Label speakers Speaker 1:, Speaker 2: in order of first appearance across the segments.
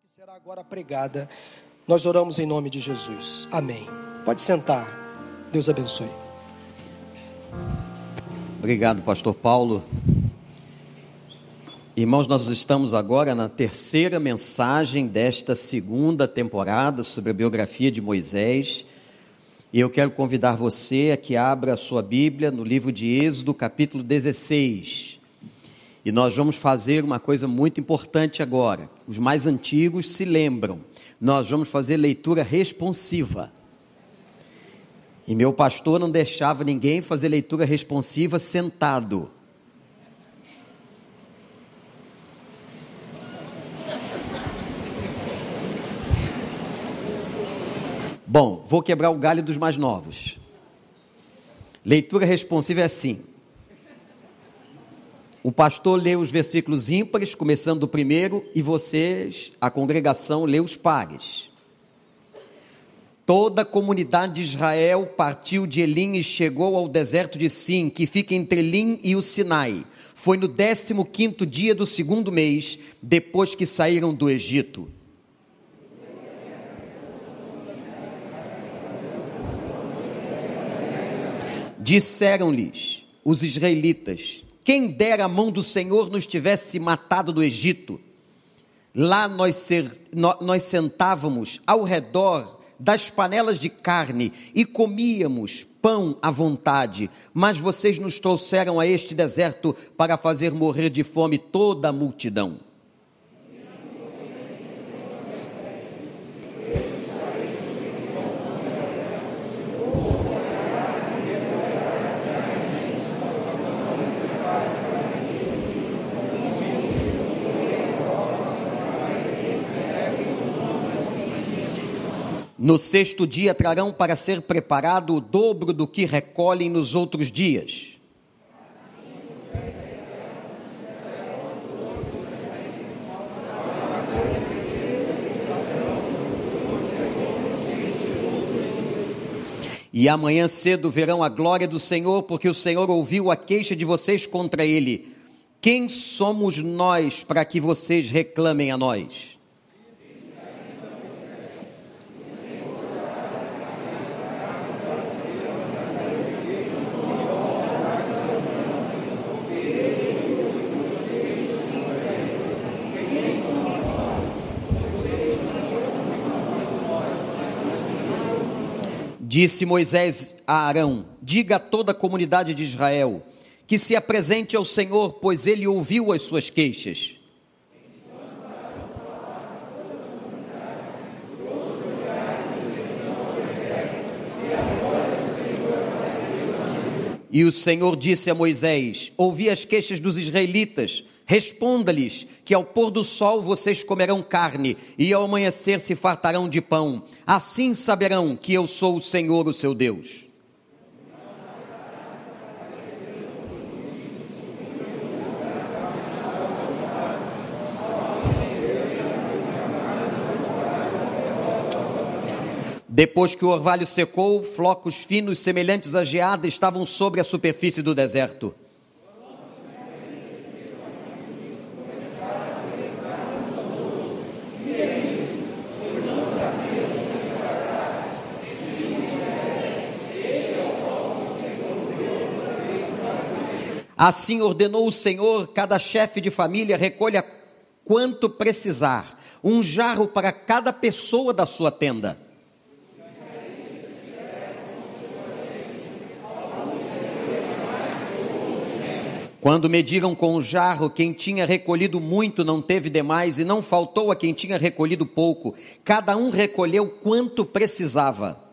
Speaker 1: que será agora pregada, nós oramos em nome de Jesus. Amém. Pode sentar. Deus abençoe.
Speaker 2: Obrigado, pastor Paulo. Irmãos, nós estamos agora na terceira mensagem desta segunda temporada sobre a biografia de Moisés. E eu quero convidar você a que abra a sua Bíblia no livro de Êxodo, capítulo 16. E nós vamos fazer uma coisa muito importante agora. Os mais antigos se lembram. Nós vamos fazer leitura responsiva. E meu pastor não deixava ninguém fazer leitura responsiva sentado. Bom, vou quebrar o galho dos mais novos. Leitura responsiva é assim: o pastor lê os versículos ímpares, começando do primeiro, e vocês, a congregação, lê os pares. Toda a comunidade de Israel partiu de Elim e chegou ao deserto de Sim, que fica entre Elim e o Sinai. Foi no 15 dia do segundo mês, depois que saíram do Egito. Disseram-lhes os israelitas: quem dera a mão do Senhor nos tivesse matado do Egito. Lá nós, ser, nós sentávamos ao redor das panelas de carne e comíamos pão à vontade, mas vocês nos trouxeram a este deserto para fazer morrer de fome toda a multidão. No sexto dia trarão para ser preparado o dobro do que recolhem nos outros dias. E amanhã cedo verão a glória do Senhor, porque o Senhor ouviu a queixa de vocês contra ele. Quem somos nós para que vocês reclamem a nós? Disse Moisés a Arão: Diga a toda a comunidade de Israel que se apresente ao Senhor, pois ele ouviu as suas queixas. E o Senhor disse a Moisés: Ouvi as queixas dos israelitas Responda-lhes que ao pôr do sol vocês comerão carne e ao amanhecer se fartarão de pão. Assim saberão que eu sou o Senhor, o seu Deus. Depois que o orvalho secou, flocos finos semelhantes a geada estavam sobre a superfície do deserto. Assim ordenou o Senhor: cada chefe de família recolha quanto precisar, um jarro para cada pessoa da sua tenda. Quando mediram com o jarro, quem tinha recolhido muito não teve demais, e não faltou a quem tinha recolhido pouco. Cada um recolheu quanto precisava.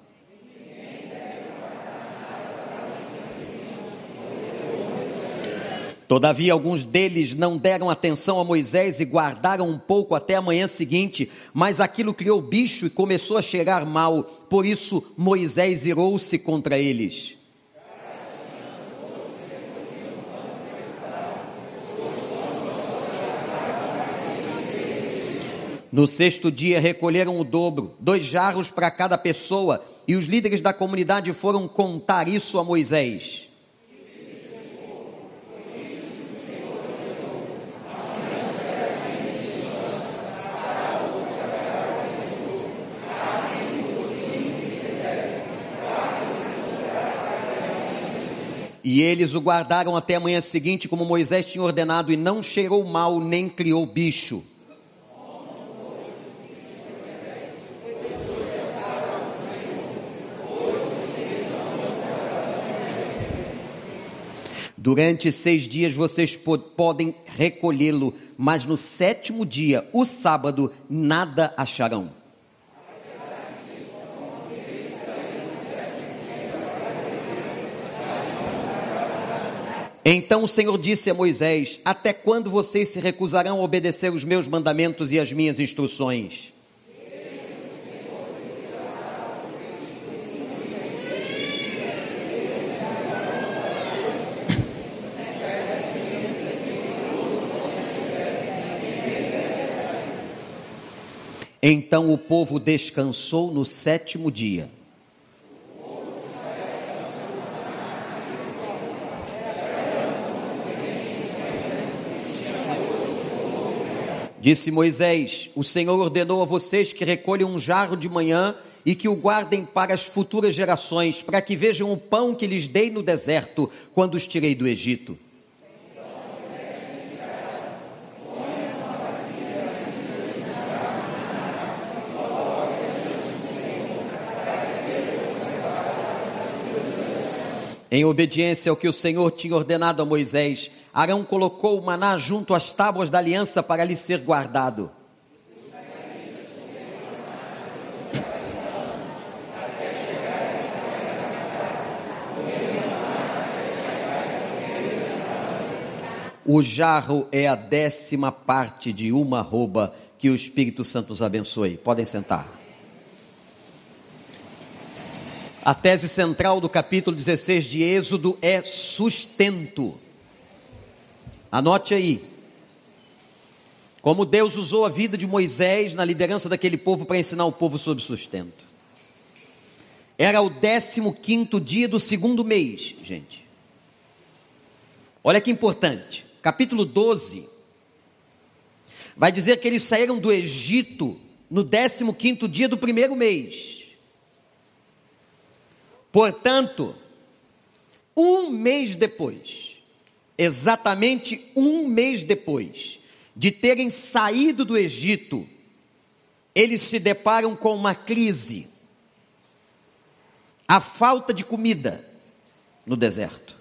Speaker 2: Todavia, alguns deles não deram atenção a Moisés e guardaram um pouco até a manhã seguinte, mas aquilo criou bicho e começou a cheirar mal, por isso Moisés irou-se contra eles. No sexto dia recolheram o dobro, dois jarros para cada pessoa, e os líderes da comunidade foram contar isso a Moisés. E eles o guardaram até a manhã seguinte, como Moisés tinha ordenado, e não cheirou mal, nem criou bicho. Durante seis dias vocês podem recolhê-lo, mas no sétimo dia, o sábado, nada acharão. Então o Senhor disse a Moisés: Até quando vocês se recusarão a obedecer os meus mandamentos e as minhas instruções? Então o povo descansou no sétimo dia. Disse Moisés: O Senhor ordenou a vocês que recolham um jarro de manhã e que o guardem para as futuras gerações, para que vejam o pão que lhes dei no deserto, quando os tirei do Egito. Em obediência ao que o Senhor tinha ordenado a Moisés, Arão colocou o maná junto às tábuas da aliança para lhe ser guardado. O jarro é a décima parte de uma rouba que o Espírito Santo os abençoe. Podem sentar. A tese central do capítulo 16 de Êxodo é sustento. Anote aí. Como Deus usou a vida de Moisés na liderança daquele povo para ensinar o povo sobre sustento. Era o 15 dia do segundo mês, gente. Olha que importante. Capítulo 12 vai dizer que eles saíram do Egito no 15 dia do primeiro mês. Portanto, um mês depois, exatamente um mês depois de terem saído do Egito, eles se deparam com uma crise, a falta de comida no deserto.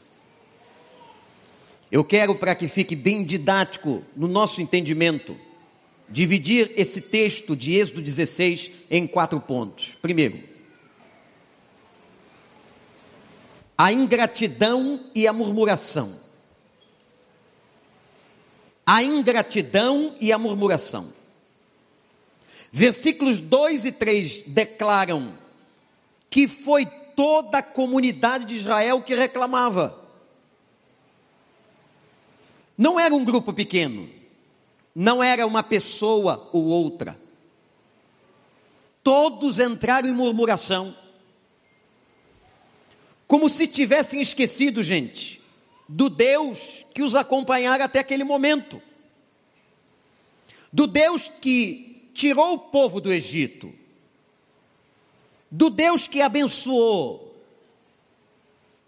Speaker 2: Eu quero, para que fique bem didático no nosso entendimento, dividir esse texto de Êxodo 16 em quatro pontos. Primeiro, a ingratidão e a murmuração. A ingratidão e a murmuração. Versículos 2 e 3 declaram que foi toda a comunidade de Israel que reclamava. Não era um grupo pequeno, não era uma pessoa ou outra. Todos entraram em murmuração. Como se tivessem esquecido, gente, do Deus que os acompanhara até aquele momento. Do Deus que tirou o povo do Egito. Do Deus que abençoou.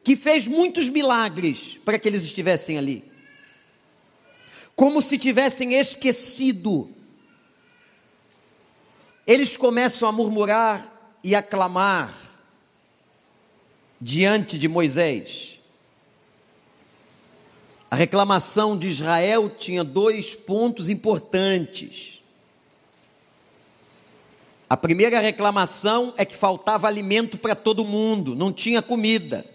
Speaker 2: Que fez muitos milagres para que eles estivessem ali. Como se tivessem esquecido. Eles começam a murmurar e a clamar diante de Moisés. A reclamação de Israel tinha dois pontos importantes. A primeira reclamação é que faltava alimento para todo mundo, não tinha comida.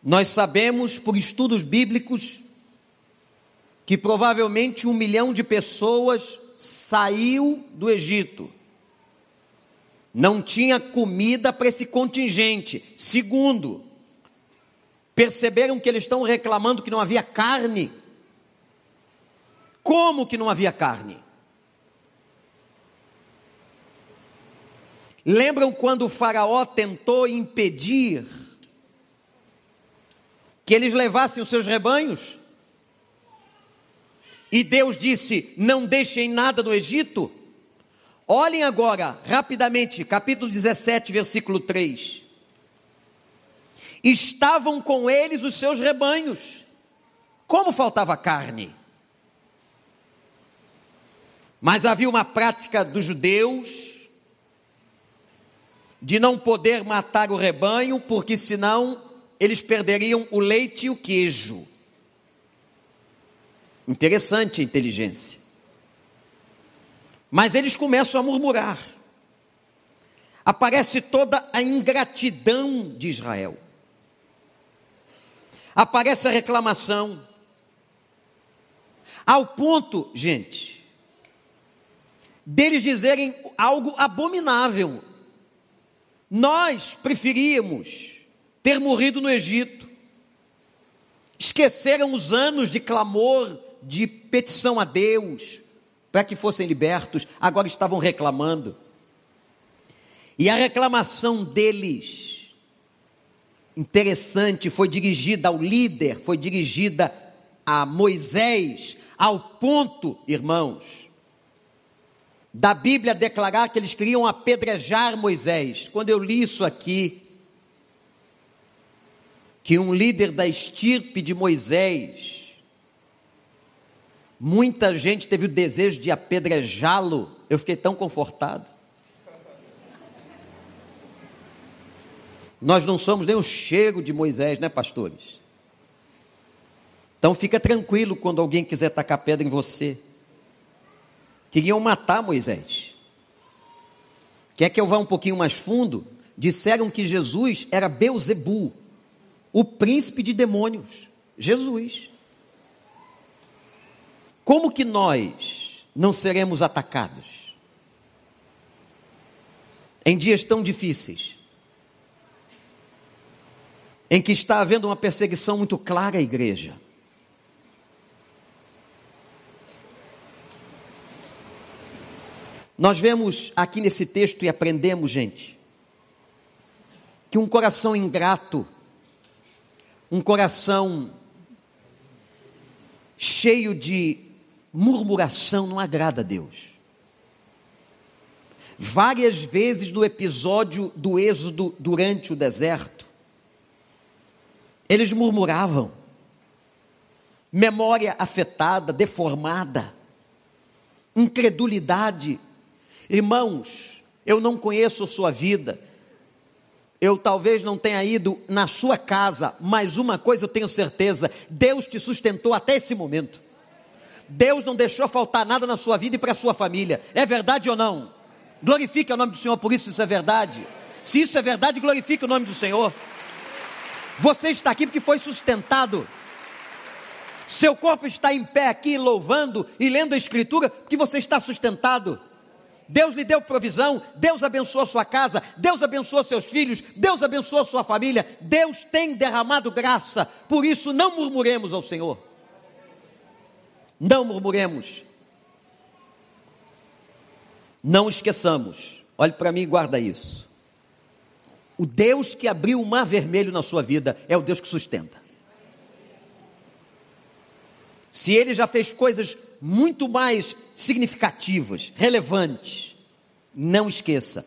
Speaker 2: Nós sabemos por estudos bíblicos que provavelmente um milhão de pessoas saiu do Egito não tinha comida para esse contingente. Segundo, perceberam que eles estão reclamando que não havia carne. Como que não havia carne? Lembram quando o Faraó tentou impedir que eles levassem os seus rebanhos? E Deus disse: Não deixem nada no Egito. Olhem agora, rapidamente, capítulo 17, versículo 3. Estavam com eles os seus rebanhos. Como faltava carne? Mas havia uma prática dos judeus de não poder matar o rebanho, porque senão eles perderiam o leite e o queijo. Interessante a inteligência. Mas eles começam a murmurar. Aparece toda a ingratidão de Israel. Aparece a reclamação. Ao ponto, gente, deles dizerem algo abominável. Nós preferíamos ter morrido no Egito. Esqueceram os anos de clamor, de petição a Deus, para que fossem libertos, agora estavam reclamando. E a reclamação deles, interessante, foi dirigida ao líder, foi dirigida a Moisés, ao ponto, irmãos, da Bíblia declarar que eles queriam apedrejar Moisés. Quando eu li isso aqui, que um líder da estirpe de Moisés, muita gente teve o desejo de apedrejá-lo, eu fiquei tão confortado. Nós não somos nem o cheiro de Moisés, né, pastores? Então fica tranquilo quando alguém quiser tacar pedra em você. Queriam matar Moisés. Quer que eu vá um pouquinho mais fundo? Disseram que Jesus era Beuzebu, o príncipe de demônios. Jesus. Como que nós não seremos atacados? Em dias tão difíceis em que está havendo uma perseguição muito clara à igreja. Nós vemos aqui nesse texto e aprendemos, gente, que um coração ingrato, um coração cheio de murmuração não agrada a Deus. Várias vezes no episódio do Êxodo durante o deserto, eles murmuravam, memória afetada, deformada, incredulidade. Irmãos, eu não conheço a sua vida, eu talvez não tenha ido na sua casa, mas uma coisa eu tenho certeza: Deus te sustentou até esse momento. Deus não deixou faltar nada na sua vida e para a sua família. É verdade ou não? Glorifique o nome do Senhor por isso, isso é verdade. Se isso é verdade, glorifique o nome do Senhor. Você está aqui porque foi sustentado. Seu corpo está em pé aqui, louvando e lendo a Escritura, porque você está sustentado. Deus lhe deu provisão, Deus abençoou sua casa, Deus abençoou seus filhos, Deus abençoou sua família, Deus tem derramado graça, por isso não murmuremos ao Senhor. Não murmuremos. Não esqueçamos, olhe para mim e guarda isso. O Deus que abriu o mar vermelho na sua vida é o Deus que sustenta. Se ele já fez coisas muito mais significativas, relevantes, não esqueça: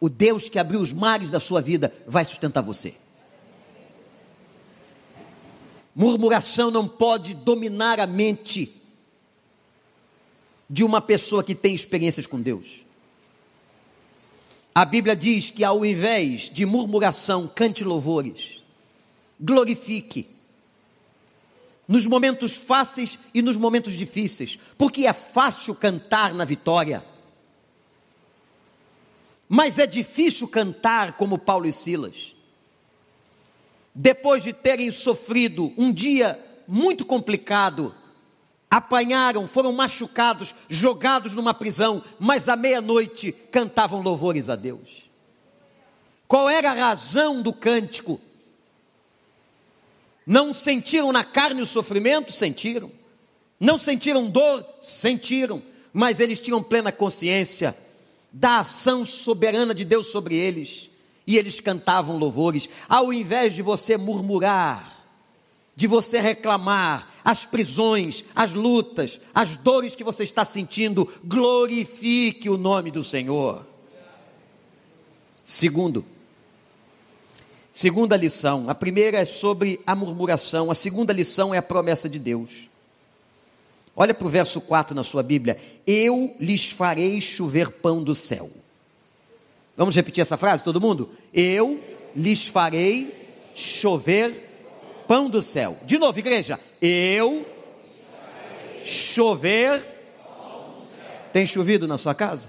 Speaker 2: o Deus que abriu os mares da sua vida vai sustentar você. Murmuração não pode dominar a mente de uma pessoa que tem experiências com Deus. A Bíblia diz que ao invés de murmuração, cante louvores, glorifique, nos momentos fáceis e nos momentos difíceis, porque é fácil cantar na vitória, mas é difícil cantar como Paulo e Silas. Depois de terem sofrido um dia muito complicado, apanharam, foram machucados, jogados numa prisão, mas à meia-noite cantavam louvores a Deus. Qual era a razão do cântico? Não sentiram na carne o sofrimento? Sentiram. Não sentiram dor? Sentiram. Mas eles tinham plena consciência da ação soberana de Deus sobre eles. E eles cantavam louvores. Ao invés de você murmurar, de você reclamar as prisões, as lutas, as dores que você está sentindo, glorifique o nome do Senhor. Segundo, Segunda lição. A primeira é sobre a murmuração. A segunda lição é a promessa de Deus. Olha para o verso 4 na sua Bíblia. Eu lhes farei chover pão do céu. Vamos repetir essa frase, todo mundo? Eu lhes farei chover pão do céu. De novo, igreja. Eu chover. Tem chovido na sua casa?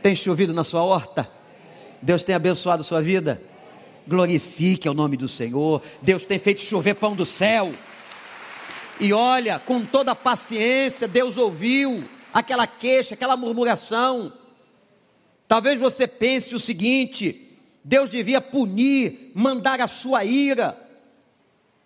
Speaker 2: Tem chovido na sua horta? Deus tem abençoado sua vida? Glorifique o nome do Senhor. Deus tem feito chover pão do céu. E olha, com toda paciência, Deus ouviu aquela queixa, aquela murmuração. Talvez você pense o seguinte: Deus devia punir, mandar a sua ira.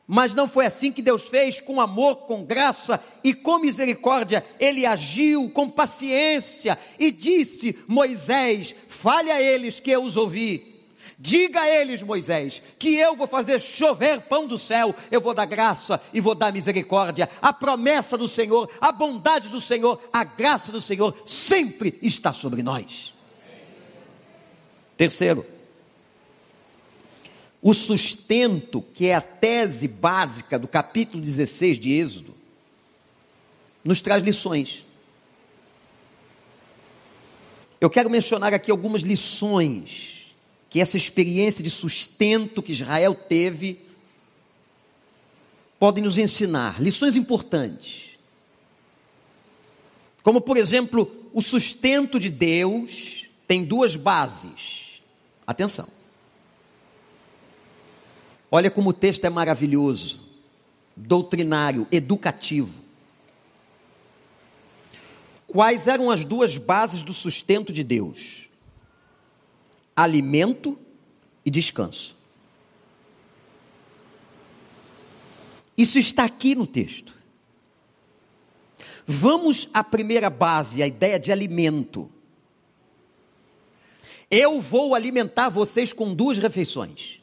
Speaker 2: Mas não foi assim que Deus fez, com amor, com graça e com misericórdia. Ele agiu com paciência e disse: Moisés, fale a eles que eu os ouvi. Diga a eles, Moisés, que eu vou fazer chover pão do céu, eu vou dar graça e vou dar misericórdia. A promessa do Senhor, a bondade do Senhor, a graça do Senhor sempre está sobre nós. Terceiro, o sustento, que é a tese básica do capítulo 16 de Êxodo, nos traz lições. Eu quero mencionar aqui algumas lições que essa experiência de sustento que Israel teve podem nos ensinar lições importantes. Como, por exemplo, o sustento de Deus tem duas bases. Atenção. Olha como o texto é maravilhoso, doutrinário, educativo. Quais eram as duas bases do sustento de Deus? alimento e descanso. Isso está aqui no texto. Vamos à primeira base, a ideia de alimento. Eu vou alimentar vocês com duas refeições.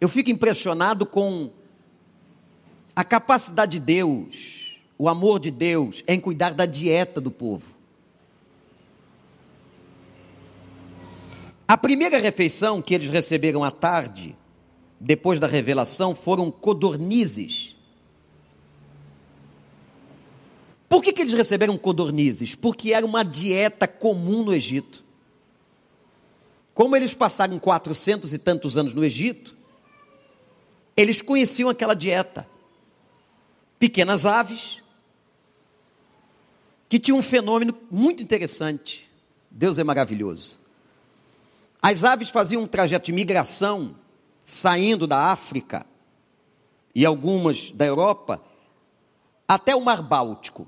Speaker 2: Eu fico impressionado com a capacidade de Deus, o amor de Deus em cuidar da dieta do povo. A primeira refeição que eles receberam à tarde, depois da revelação, foram codornizes. Por que, que eles receberam codornizes? Porque era uma dieta comum no Egito. Como eles passaram quatrocentos e tantos anos no Egito, eles conheciam aquela dieta. Pequenas aves, que tinham um fenômeno muito interessante. Deus é maravilhoso. As aves faziam um trajeto de migração, saindo da África e algumas da Europa, até o Mar Báltico.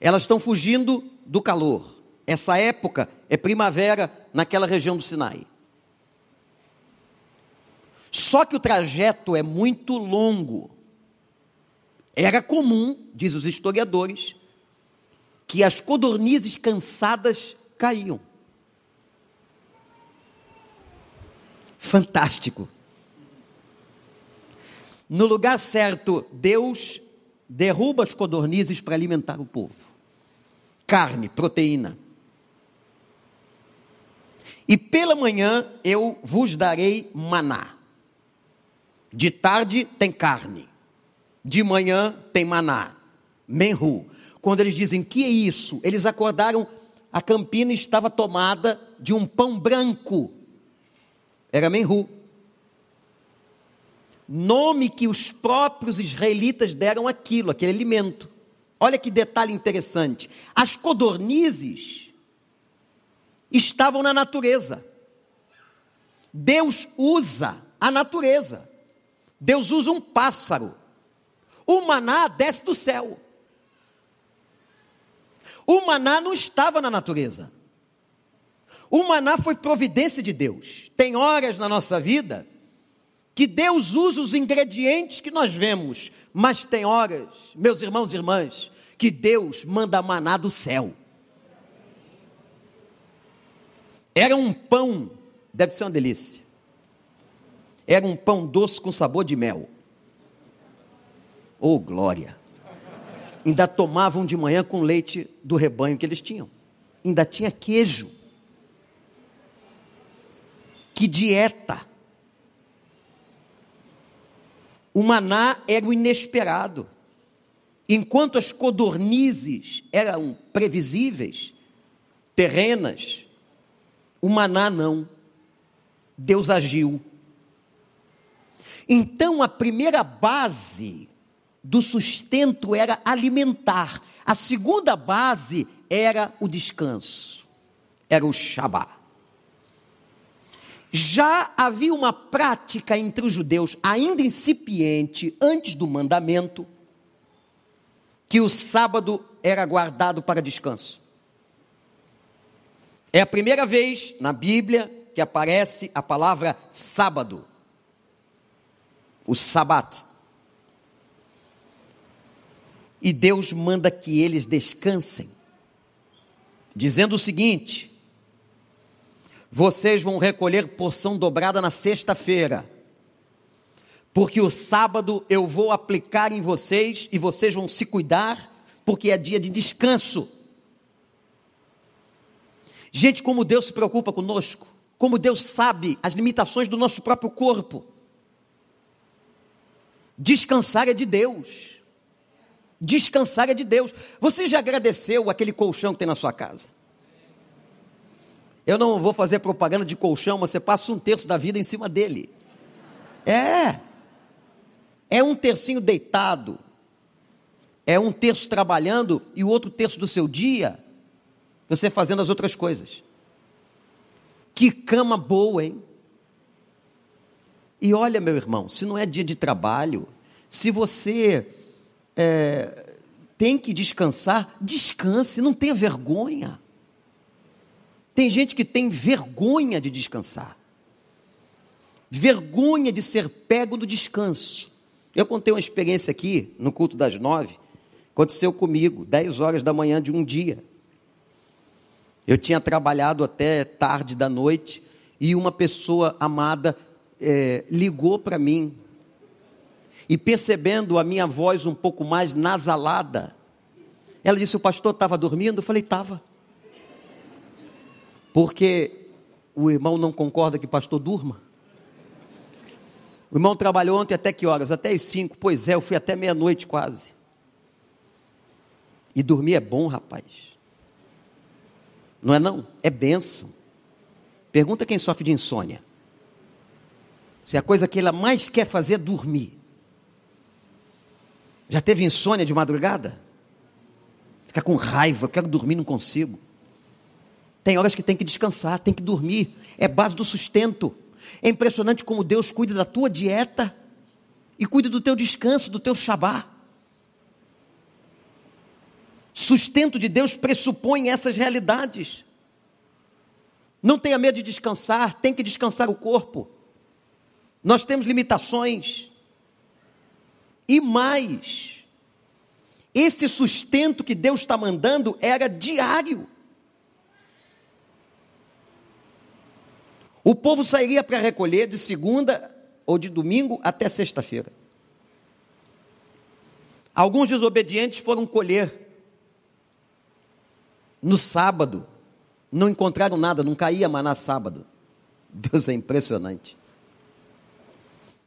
Speaker 2: Elas estão fugindo do calor. Essa época é primavera naquela região do Sinai. Só que o trajeto é muito longo. Era comum, diz os historiadores, que as codornizes cansadas caíam. Fantástico. No lugar certo, Deus derruba as codornizes para alimentar o povo. Carne, proteína. E pela manhã eu vos darei maná. De tarde tem carne. De manhã tem maná. Menru. Quando eles dizem que é isso, eles acordaram a campina estava tomada de um pão branco. Era menru. Nome que os próprios israelitas deram aquilo, aquele alimento. Olha que detalhe interessante. As codornizes estavam na natureza. Deus usa a natureza. Deus usa um pássaro. O maná desce do céu. O maná não estava na natureza. O maná foi providência de Deus. Tem horas na nossa vida que Deus usa os ingredientes que nós vemos, mas tem horas, meus irmãos e irmãs, que Deus manda maná do céu. Era um pão, deve ser uma delícia. Era um pão doce com sabor de mel. Oh, glória! ainda tomavam de manhã com leite do rebanho que eles tinham. Ainda tinha queijo. Que dieta! O maná era o inesperado. Enquanto as codornizes eram previsíveis, terrenas, o maná não. Deus agiu. Então a primeira base do sustento era alimentar. A segunda base era o descanso. Era o Shabat. Já havia uma prática entre os judeus, ainda incipiente, antes do mandamento, que o sábado era guardado para descanso. É a primeira vez na Bíblia que aparece a palavra sábado. O sabat. E Deus manda que eles descansem, dizendo o seguinte: vocês vão recolher porção dobrada na sexta-feira, porque o sábado eu vou aplicar em vocês e vocês vão se cuidar, porque é dia de descanso. Gente, como Deus se preocupa conosco, como Deus sabe as limitações do nosso próprio corpo. Descansar é de Deus. Descansar é de Deus. Você já agradeceu aquele colchão que tem na sua casa? Eu não vou fazer propaganda de colchão, mas você passa um terço da vida em cima dele. É. É um tercinho deitado. É um terço trabalhando e o outro terço do seu dia você fazendo as outras coisas. Que cama boa, hein? E olha, meu irmão, se não é dia de trabalho, se você é, tem que descansar, descanse, não tenha vergonha. Tem gente que tem vergonha de descansar, vergonha de ser pego no descanso. Eu contei uma experiência aqui no culto das nove, aconteceu comigo, dez horas da manhã de um dia. Eu tinha trabalhado até tarde da noite e uma pessoa amada é, ligou para mim. E percebendo a minha voz um pouco mais nasalada, ela disse: O pastor estava dormindo? Eu falei: Estava. Porque o irmão não concorda que o pastor durma? O irmão trabalhou ontem até que horas? Até as cinco. Pois é, eu fui até meia-noite quase. E dormir é bom, rapaz. Não é não? É benção. Pergunta quem sofre de insônia. Se a coisa que ela mais quer fazer é dormir. Já teve insônia de madrugada? Fica com raiva, quero dormir, não consigo. Tem horas que tem que descansar, tem que dormir. É base do sustento. É impressionante como Deus cuida da tua dieta e cuida do teu descanso, do teu Shabá. Sustento de Deus pressupõe essas realidades. Não tenha medo de descansar, tem que descansar o corpo. Nós temos limitações. E mais, esse sustento que Deus está mandando era diário. O povo sairia para recolher de segunda ou de domingo até sexta-feira. Alguns desobedientes foram colher no sábado, não encontraram nada, não caía maná sábado. Deus é impressionante.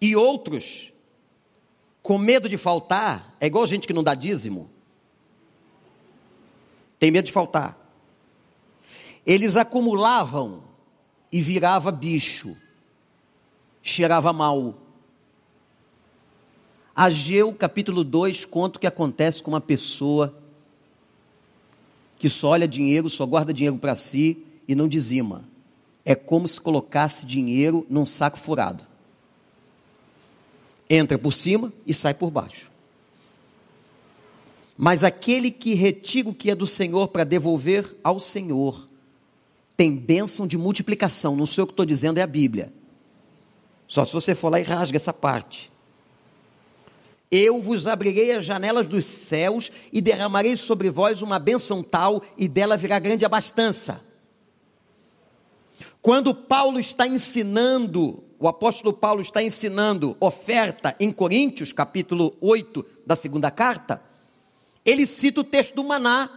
Speaker 2: E outros, com medo de faltar, é igual gente que não dá dízimo. Tem medo de faltar. Eles acumulavam e virava bicho, cheirava mal. Ageu capítulo 2 conta o que acontece com uma pessoa que só olha dinheiro, só guarda dinheiro para si e não dizima. É como se colocasse dinheiro num saco furado. Entra por cima e sai por baixo. Mas aquele que retira o que é do Senhor para devolver ao Senhor, tem bênção de multiplicação. Não sei o que estou dizendo, é a Bíblia. Só se você for lá e rasga essa parte. Eu vos abrirei as janelas dos céus e derramarei sobre vós uma bênção tal, e dela virá grande abastança. Quando Paulo está ensinando, o apóstolo Paulo está ensinando oferta em Coríntios, capítulo 8 da segunda carta, ele cita o texto do maná.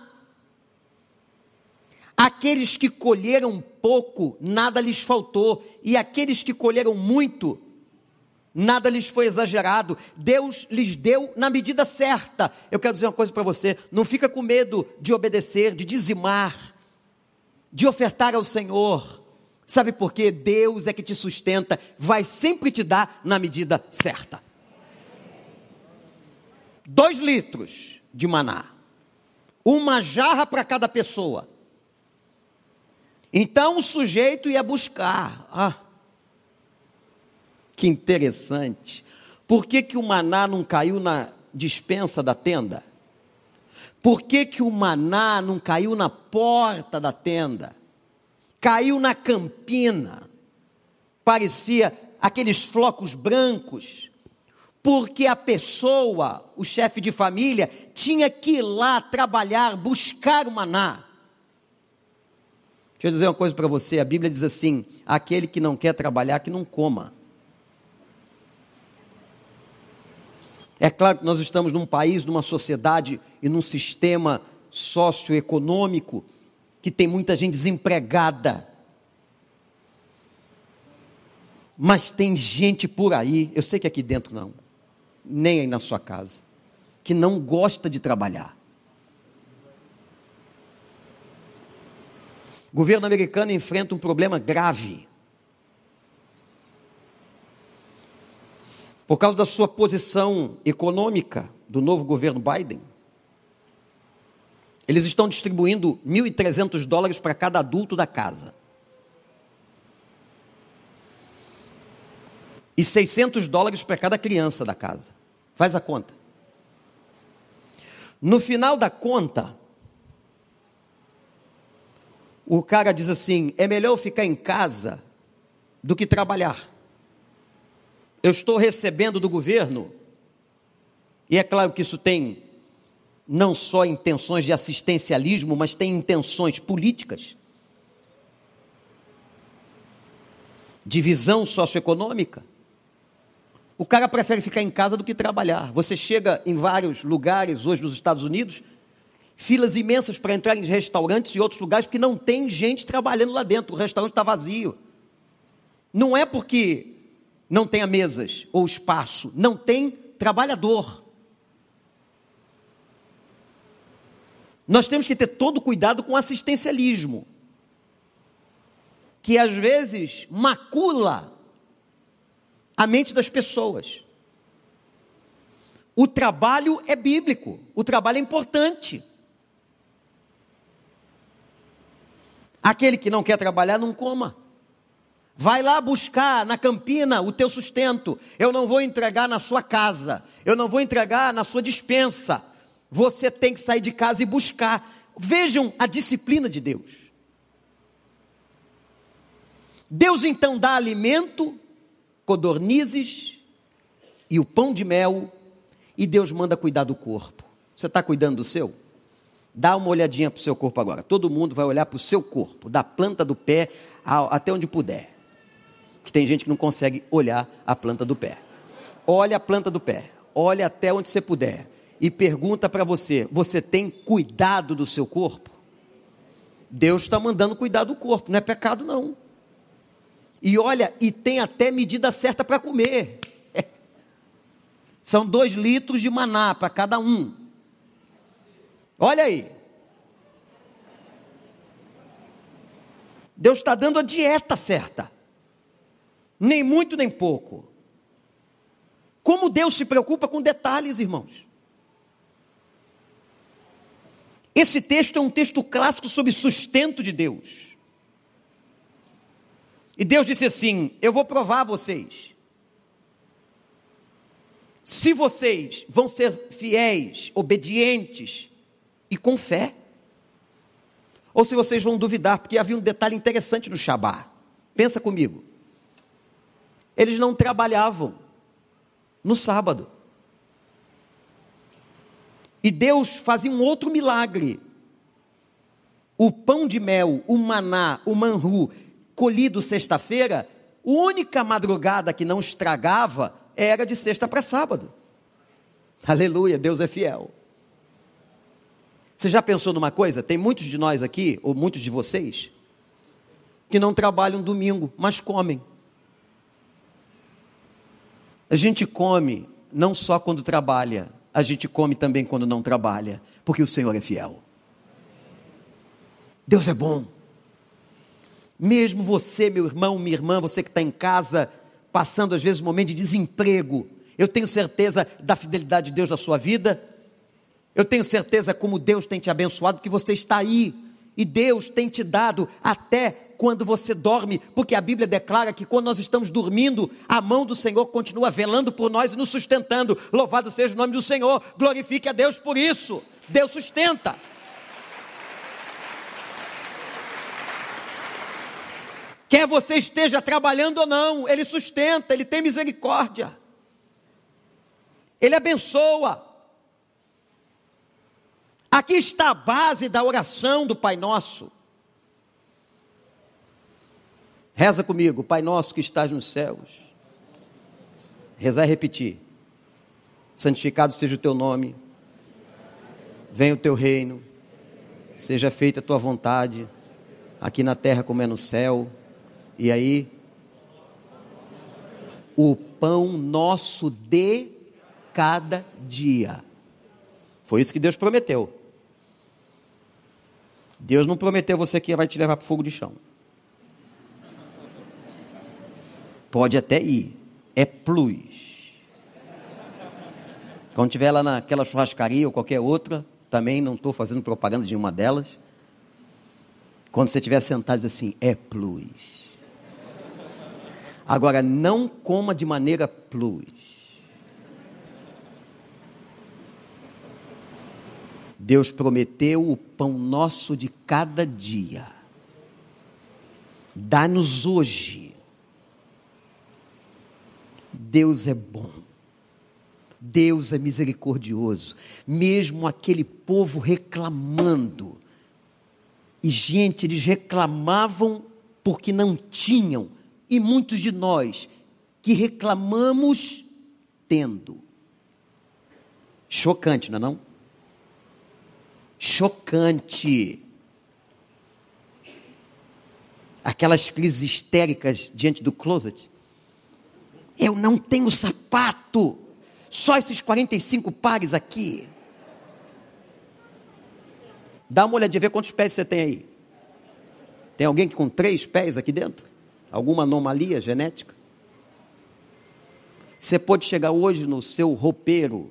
Speaker 2: Aqueles que colheram pouco, nada lhes faltou, e aqueles que colheram muito, nada lhes foi exagerado. Deus lhes deu na medida certa. Eu quero dizer uma coisa para você: não fica com medo de obedecer, de dizimar, de ofertar ao Senhor. Sabe por quê? Deus é que te sustenta, vai sempre te dar na medida certa. Dois litros de maná, uma jarra para cada pessoa. Então o sujeito ia buscar. Ah, que interessante. Por que, que o maná não caiu na dispensa da tenda? Por que, que o maná não caiu na porta da tenda? Caiu na campina. Parecia aqueles flocos brancos. Porque a pessoa, o chefe de família, tinha que ir lá trabalhar, buscar o maná. Deixa eu dizer uma coisa para você: a Bíblia diz assim: aquele que não quer trabalhar, que não coma. É claro que nós estamos num país, numa sociedade e num sistema socioeconômico que tem muita gente desempregada. Mas tem gente por aí, eu sei que aqui dentro não, nem aí na sua casa, que não gosta de trabalhar. O governo americano enfrenta um problema grave. Por causa da sua posição econômica do novo governo Biden, eles estão distribuindo 1.300 dólares para cada adulto da casa. E 600 dólares para cada criança da casa. Faz a conta. No final da conta, o cara diz assim: é melhor ficar em casa do que trabalhar. Eu estou recebendo do governo, e é claro que isso tem não só intenções de assistencialismo, mas tem intenções políticas, divisão socioeconômica. O cara prefere ficar em casa do que trabalhar. Você chega em vários lugares hoje nos Estados Unidos, filas imensas para entrar em restaurantes e outros lugares, porque não tem gente trabalhando lá dentro, o restaurante está vazio. Não é porque não tenha mesas ou espaço, não tem trabalhador. Nós temos que ter todo cuidado com assistencialismo, que às vezes macula a mente das pessoas. O trabalho é bíblico, o trabalho é importante. Aquele que não quer trabalhar, não coma. Vai lá buscar na campina o teu sustento. Eu não vou entregar na sua casa. Eu não vou entregar na sua dispensa. Você tem que sair de casa e buscar. Vejam a disciplina de Deus. Deus então dá alimento, codornizes e o pão de mel, e Deus manda cuidar do corpo. Você está cuidando do seu? Dá uma olhadinha para o seu corpo agora. Todo mundo vai olhar para o seu corpo, da planta do pé até onde puder. Que tem gente que não consegue olhar a planta do pé. Olha a planta do pé, olha até onde você puder e pergunta para você: você tem cuidado do seu corpo? Deus está mandando cuidar do corpo, não é pecado não. E olha, e tem até medida certa para comer. São dois litros de maná para cada um. Olha aí. Deus está dando a dieta certa. Nem muito, nem pouco. Como Deus se preocupa com detalhes, irmãos. Esse texto é um texto clássico sobre sustento de Deus. E Deus disse assim: Eu vou provar vocês. Se vocês vão ser fiéis, obedientes, e com fé. Ou se vocês vão duvidar, porque havia um detalhe interessante no Shabá. Pensa comigo. Eles não trabalhavam no sábado. E Deus fazia um outro milagre. O pão de mel, o maná, o manru, colhido sexta-feira, a única madrugada que não estragava era de sexta para sábado. Aleluia, Deus é fiel. Você já pensou numa coisa? Tem muitos de nós aqui, ou muitos de vocês, que não trabalham domingo, mas comem. A gente come não só quando trabalha, a gente come também quando não trabalha, porque o Senhor é fiel. Deus é bom. Mesmo você, meu irmão, minha irmã, você que está em casa, passando às vezes um momento de desemprego, eu tenho certeza da fidelidade de Deus na sua vida, eu tenho certeza como Deus tem te abençoado, que você está aí, e Deus tem te dado até quando você dorme, porque a Bíblia declara que quando nós estamos dormindo, a mão do Senhor continua velando por nós e nos sustentando. Louvado seja o nome do Senhor, glorifique a Deus por isso. Deus sustenta. Quer você esteja trabalhando ou não, Ele sustenta, Ele tem misericórdia, Ele abençoa. Aqui está a base da oração do Pai Nosso. Reza comigo, Pai nosso que estás nos céus. Rezar e repetir. Santificado seja o teu nome. Venha o teu reino. Seja feita a tua vontade, aqui na terra como é no céu. E aí, o pão nosso de cada dia. Foi isso que Deus prometeu. Deus não prometeu você que vai te levar para o fogo de chão. Pode até ir. É plus. Quando estiver lá naquela churrascaria ou qualquer outra, também não estou fazendo propaganda de uma delas. Quando você estiver sentado, diz assim: é plus. Agora, não coma de maneira plus. Deus prometeu o pão nosso de cada dia. Dá-nos hoje Deus é bom. Deus é misericordioso. Mesmo aquele povo reclamando. E, gente, eles reclamavam porque não tinham. E muitos de nós que reclamamos tendo. Chocante, não é não? Chocante. Aquelas crises histéricas diante do closet. Eu não tenho sapato. Só esses 45 pares aqui. Dá uma olhadinha, vê quantos pés você tem aí. Tem alguém que com três pés aqui dentro? Alguma anomalia genética? Você pode chegar hoje no seu roupeiro,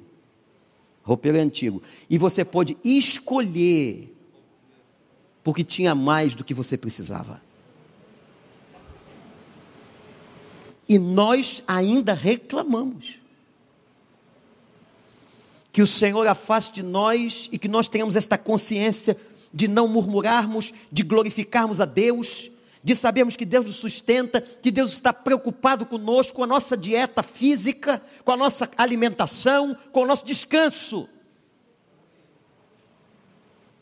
Speaker 2: roupeiro antigo, e você pode escolher, porque tinha mais do que você precisava. E nós ainda reclamamos. Que o Senhor afaste de nós e que nós tenhamos esta consciência de não murmurarmos, de glorificarmos a Deus, de sabermos que Deus nos sustenta, que Deus está preocupado conosco, com a nossa dieta física, com a nossa alimentação, com o nosso descanso.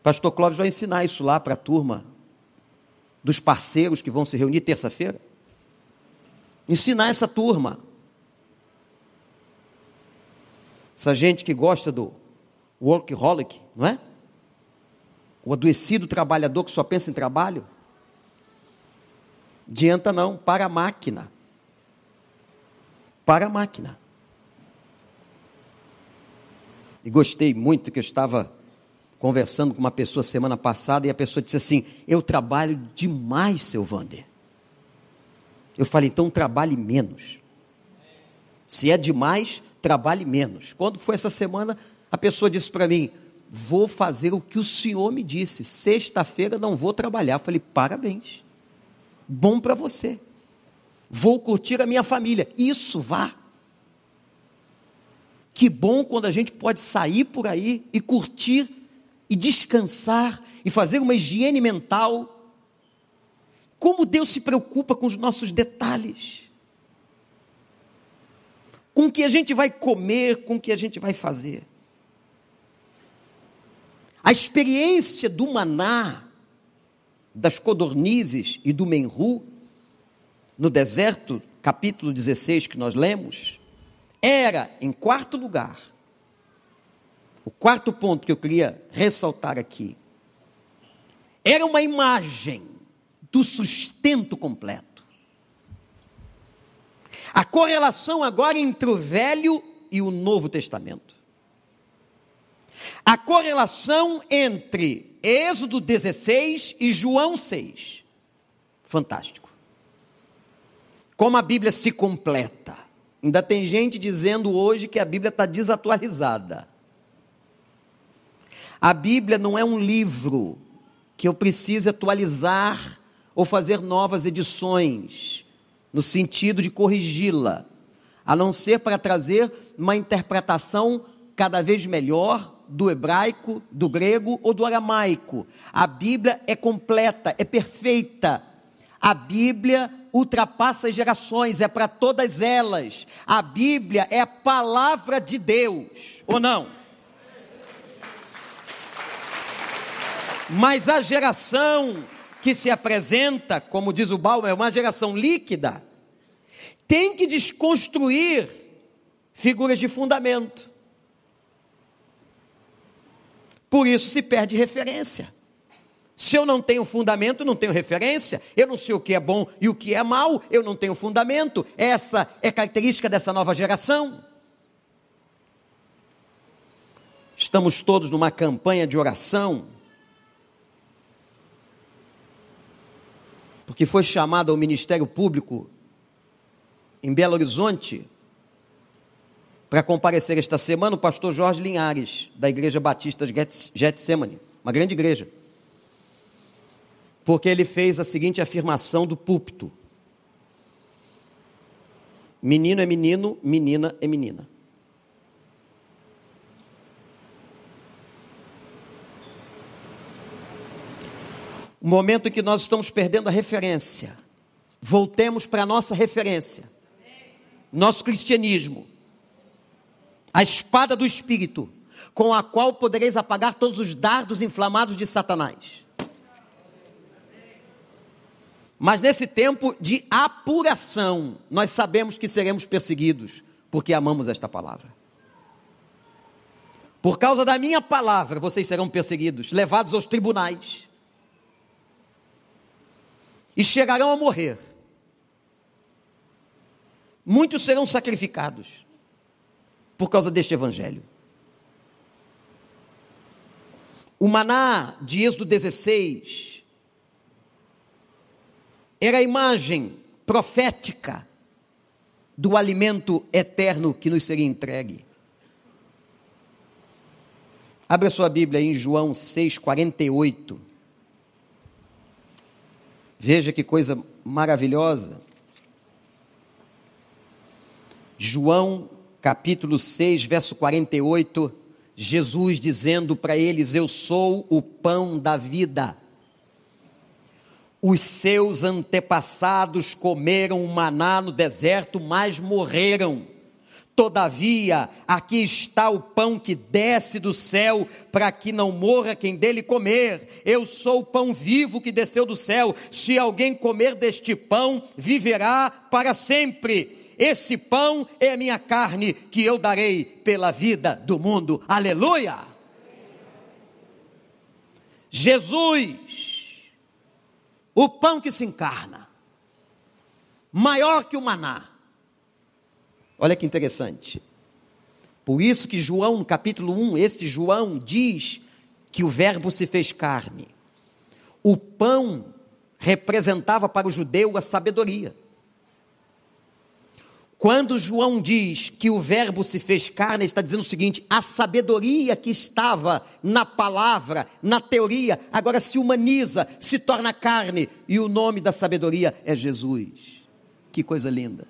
Speaker 2: Pastor Clóvis vai ensinar isso lá para a turma dos parceiros que vão se reunir terça-feira ensinar essa turma. Essa gente que gosta do workaholic, não é? O adoecido trabalhador que só pensa em trabalho. Adianta não, para a máquina. Para a máquina. E gostei muito que eu estava conversando com uma pessoa semana passada e a pessoa disse assim: Eu trabalho demais, seu Vander. Eu falei, então trabalhe menos. Se é demais, trabalhe menos. Quando foi essa semana, a pessoa disse para mim: Vou fazer o que o senhor me disse. Sexta-feira não vou trabalhar. Eu falei: Parabéns. Bom para você. Vou curtir a minha família. Isso vá. Que bom quando a gente pode sair por aí e curtir e descansar e fazer uma higiene mental como Deus se preocupa com os nossos detalhes. Com o que a gente vai comer, com o que a gente vai fazer. A experiência do maná, das codornizes e do menru, no deserto, capítulo 16 que nós lemos, era, em quarto lugar, O quarto ponto que eu queria ressaltar aqui era uma imagem do sustento completo. A correlação agora entre o Velho e o Novo Testamento. A correlação entre Êxodo 16 e João 6. Fantástico. Como a Bíblia se completa. Ainda tem gente dizendo hoje que a Bíblia está desatualizada. A Bíblia não é um livro que eu precise atualizar ou fazer novas edições, no sentido de corrigi-la, a não ser para trazer uma interpretação cada vez melhor do hebraico, do grego ou do aramaico. A Bíblia é completa, é perfeita. A Bíblia ultrapassa as gerações, é para todas elas. A Bíblia é a palavra de Deus, ou não? Mas a geração que se apresenta, como diz o Bauer, é uma geração líquida, tem que desconstruir figuras de fundamento. Por isso se perde referência. Se eu não tenho fundamento, não tenho referência. Eu não sei o que é bom e o que é mal, eu não tenho fundamento. Essa é característica dessa nova geração. Estamos todos numa campanha de oração. Porque foi chamado ao Ministério Público em Belo Horizonte para comparecer esta semana o pastor Jorge Linhares, da Igreja Batista de Getsemane, uma grande igreja porque ele fez a seguinte afirmação do púlpito: Menino é menino, menina é menina. O momento em que nós estamos perdendo a referência, voltemos para a nossa referência, nosso cristianismo, a espada do Espírito, com a qual podereis apagar todos os dardos inflamados de Satanás. Mas nesse tempo de apuração, nós sabemos que seremos perseguidos, porque amamos esta palavra. Por causa da minha palavra, vocês serão perseguidos, levados aos tribunais, e chegarão a morrer. Muitos serão sacrificados por causa deste evangelho. O maná de Êxodo 16 era a imagem profética do alimento eterno que nos seria entregue. Abra sua Bíblia em João 6,48. Veja que coisa maravilhosa. João capítulo 6, verso 48. Jesus dizendo para eles: Eu sou o pão da vida. Os seus antepassados comeram o maná no deserto, mas morreram. Todavia, aqui está o pão que desce do céu, para que não morra quem dele comer. Eu sou o pão vivo que desceu do céu. Se alguém comer deste pão, viverá para sempre. Esse pão é a minha carne que eu darei pela vida do mundo. Aleluia! Jesus o pão que se encarna, maior que o maná. Olha que interessante. Por isso que João, no capítulo 1, este João diz que o Verbo se fez carne. O pão representava para o judeu a sabedoria. Quando João diz que o Verbo se fez carne, ele está dizendo o seguinte: a sabedoria que estava na palavra, na teoria, agora se humaniza, se torna carne, e o nome da sabedoria é Jesus. Que coisa linda.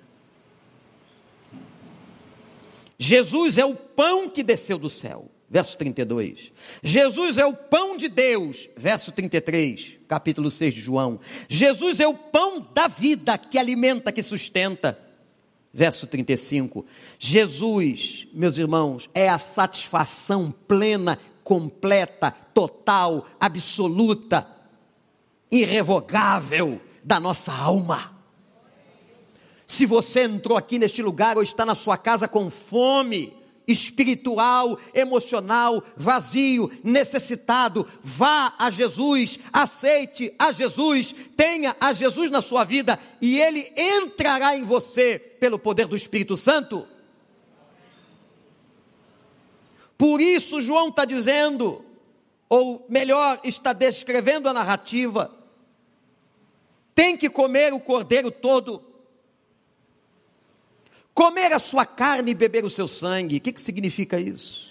Speaker 2: Jesus é o pão que desceu do céu, verso 32. Jesus é o pão de Deus, verso 33, capítulo 6 de João. Jesus é o pão da vida que alimenta, que sustenta. Verso 35. Jesus, meus irmãos, é a satisfação plena, completa, total, absoluta, irrevogável da nossa alma. Se você entrou aqui neste lugar ou está na sua casa com fome espiritual, emocional, vazio, necessitado, vá a Jesus, aceite a Jesus, tenha a Jesus na sua vida e ele entrará em você pelo poder do Espírito Santo. Por isso, João está dizendo, ou melhor, está descrevendo a narrativa, tem que comer o cordeiro todo comer a sua carne e beber o seu sangue. O que, que significa isso?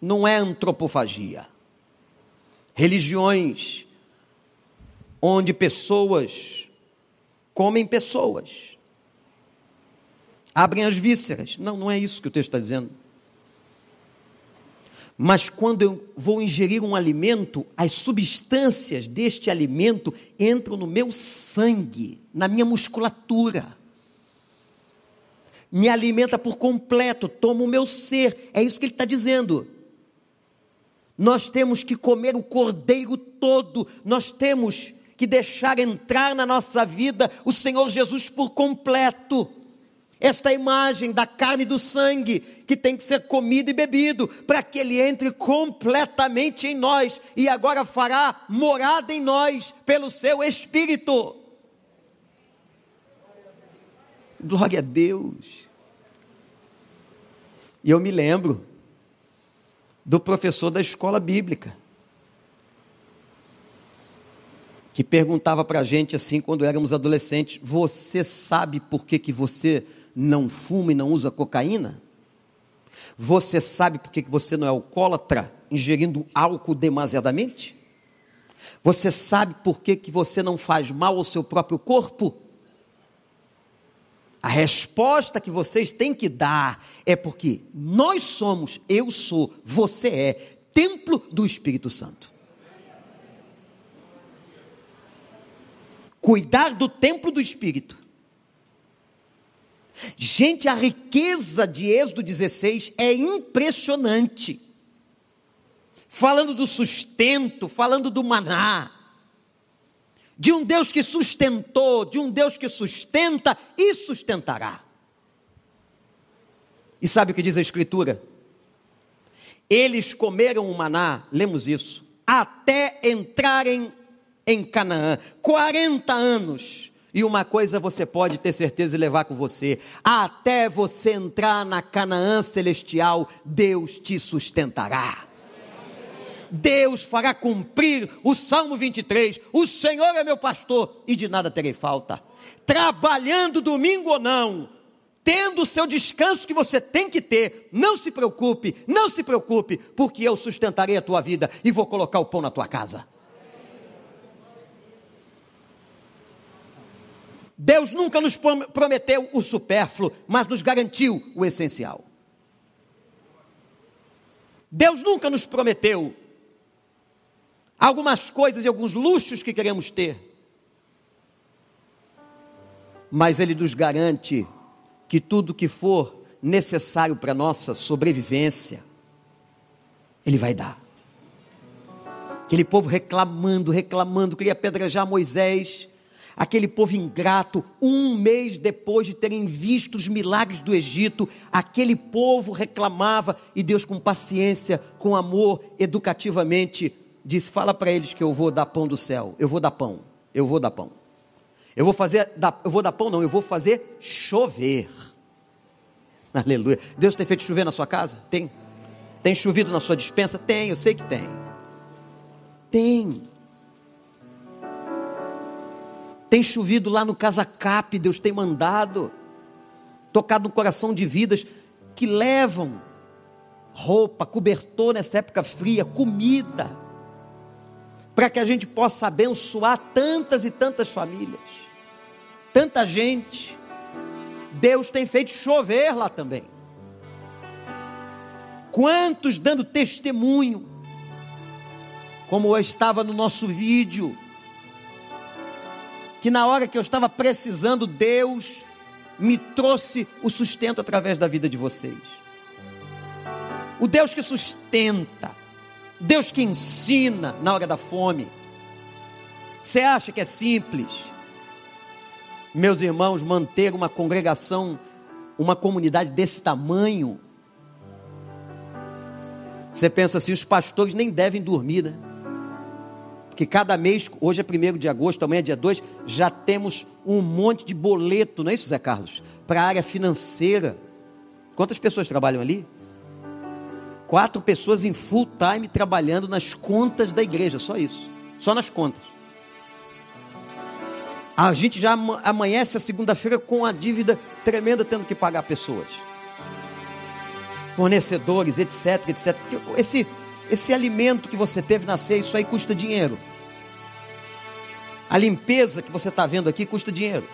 Speaker 2: Não é antropofagia. Religiões onde pessoas comem pessoas, abrem as vísceras. Não, não é isso que o texto está dizendo. Mas quando eu vou ingerir um alimento, as substâncias deste alimento entram no meu sangue, na minha musculatura me alimenta por completo, toma o meu ser. É isso que ele está dizendo. Nós temos que comer o cordeiro todo, nós temos que deixar entrar na nossa vida o Senhor Jesus por completo. Esta imagem da carne e do sangue que tem que ser comido e bebido para que ele entre completamente em nós e agora fará morada em nós pelo seu espírito. Glória a Deus. E eu me lembro do professor da escola bíblica, que perguntava para a gente assim, quando éramos adolescentes: Você sabe por que, que você não fuma e não usa cocaína? Você sabe por que, que você não é alcoólatra, ingerindo álcool demasiadamente? Você sabe por que, que você não faz mal ao seu próprio corpo? A resposta que vocês têm que dar é porque nós somos, eu sou, você é templo do Espírito Santo. Cuidar do templo do Espírito. Gente, a riqueza de Êxodo 16 é impressionante. Falando do sustento, falando do maná, de um Deus que sustentou, de um Deus que sustenta e sustentará. E sabe o que diz a Escritura? Eles comeram o maná, lemos isso, até entrarem em Canaã, 40 anos. E uma coisa você pode ter certeza e levar com você: até você entrar na Canaã celestial, Deus te sustentará. Deus fará cumprir o Salmo 23. O Senhor é meu pastor e de nada terei falta. Trabalhando domingo ou não, tendo o seu descanso que você tem que ter, não se preocupe, não se preocupe, porque eu sustentarei a tua vida e vou colocar o pão na tua casa. Deus nunca nos prometeu o supérfluo, mas nos garantiu o essencial. Deus nunca nos prometeu algumas coisas e alguns luxos que queremos ter. Mas Ele nos garante que tudo que for necessário para nossa sobrevivência, Ele vai dar. Aquele povo reclamando, reclamando, queria apedrejar Moisés. Aquele povo ingrato, um mês depois de terem visto os milagres do Egito, aquele povo reclamava e Deus, com paciência, com amor, educativamente, disse: Fala para eles que eu vou dar pão do céu. Eu vou dar pão. Eu vou dar pão. Eu vou fazer, eu vou dar pão, não, eu vou fazer chover. Aleluia. Deus tem feito chover na sua casa? Tem. Tem chovido na sua dispensa? Tem, eu sei que tem. Tem. Tem chovido lá no Casa Cap, Deus tem mandado. Tocado no coração de vidas que levam roupa, cobertor nessa época fria, comida para que a gente possa abençoar tantas e tantas famílias, tanta gente. Deus tem feito chover lá também. Quantos dando testemunho, como eu estava no nosso vídeo, que na hora que eu estava precisando, Deus me trouxe o sustento através da vida de vocês. O Deus que sustenta, Deus que ensina na hora da fome. Você acha que é simples? Meus irmãos, manter uma congregação, uma comunidade desse tamanho, Você pensa assim, os pastores nem devem dormir, né? Porque cada mês, hoje é 1 de agosto, amanhã é dia 2, já temos um monte de boleto, não é isso, Zé Carlos? Para a área financeira. Quantas pessoas trabalham ali? Quatro pessoas em full time trabalhando nas contas da igreja, só isso. Só nas contas. A gente já amanhece a segunda-feira com a dívida tremenda, tendo que pagar pessoas, fornecedores, etc, etc. Esse, esse alimento que você teve na ceia, isso aí custa dinheiro. A limpeza que você está vendo aqui custa dinheiro.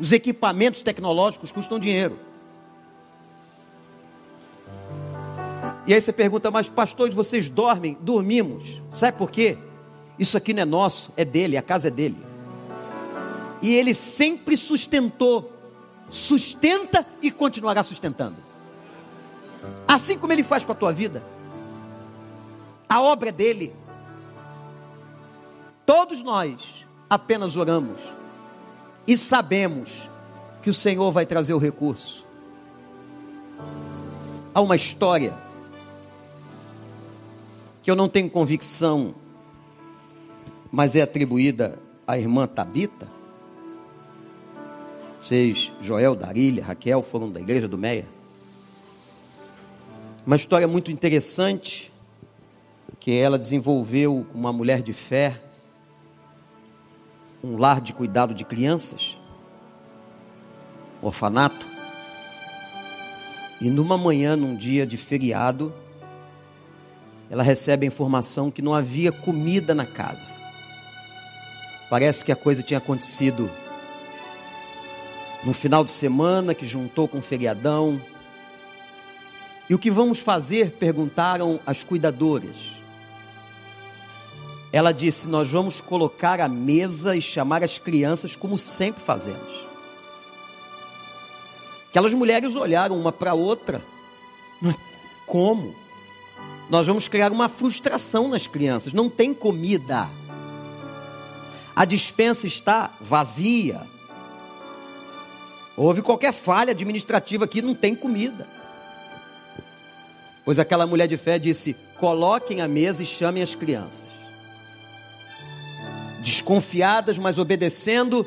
Speaker 2: Os equipamentos tecnológicos custam dinheiro. E aí você pergunta, mas pastores, vocês dormem? Dormimos. Sabe por quê? Isso aqui não é nosso, é dele, a casa é dele. E ele sempre sustentou, sustenta e continuará sustentando. Assim como ele faz com a tua vida. A obra é dele. Todos nós apenas oramos e sabemos que o Senhor vai trazer o recurso. Há uma história que eu não tenho convicção, mas é atribuída à irmã Tabita. Vocês, Joel, Darília, Raquel, foram da igreja do Meia. Uma história muito interessante que ela desenvolveu uma mulher de fé, um lar de cuidado de crianças, orfanato. E numa manhã, num dia de feriado, ela recebe a informação que não havia comida na casa. Parece que a coisa tinha acontecido no final de semana, que juntou com o feriadão. E o que vamos fazer? perguntaram as cuidadoras. Ela disse: Nós vamos colocar a mesa e chamar as crianças como sempre fazemos. Aquelas mulheres olharam uma para outra. Como? Nós vamos criar uma frustração nas crianças. Não tem comida. A dispensa está vazia. Houve qualquer falha administrativa aqui, não tem comida. Pois aquela mulher de fé disse: coloquem a mesa e chamem as crianças. Desconfiadas, mas obedecendo,